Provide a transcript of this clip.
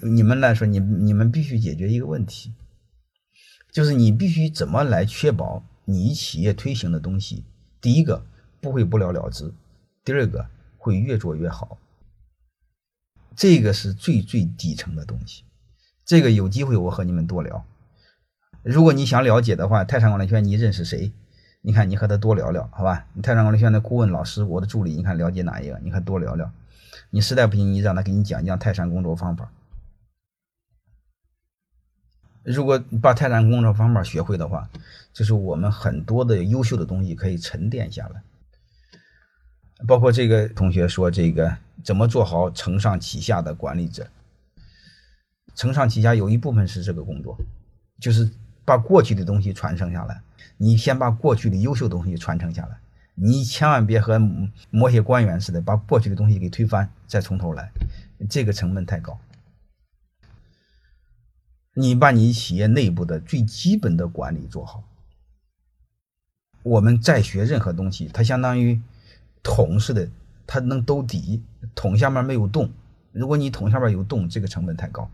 你们来说，你你们必须解决一个问题，就是你必须怎么来确保你企业推行的东西，第一个不会不了了之，第二个会越做越好。这个是最最底层的东西。这个有机会我和你们多聊。如果你想了解的话，泰山管理学院你认识谁？你看你和他多聊聊，好吧？你泰山管理学院的顾问老师，我的助理，你看了解哪一个？你看多聊聊。你实在不行，你让他给你讲讲泰山工作方法。如果把泰山工作方法学会的话，就是我们很多的优秀的东西可以沉淀下来。包括这个同学说，这个怎么做好承上启下的管理者？承上启下有一部分是这个工作，就是把过去的东西传承下来。你先把过去的优秀东西传承下来，你千万别和某些官员似的，把过去的东西给推翻，再从头来，这个成本太高。你把你企业内部的最基本的管理做好。我们再学任何东西，它相当于桶似的，它能兜底，桶下面没有洞。如果你桶下面有洞，这个成本太高。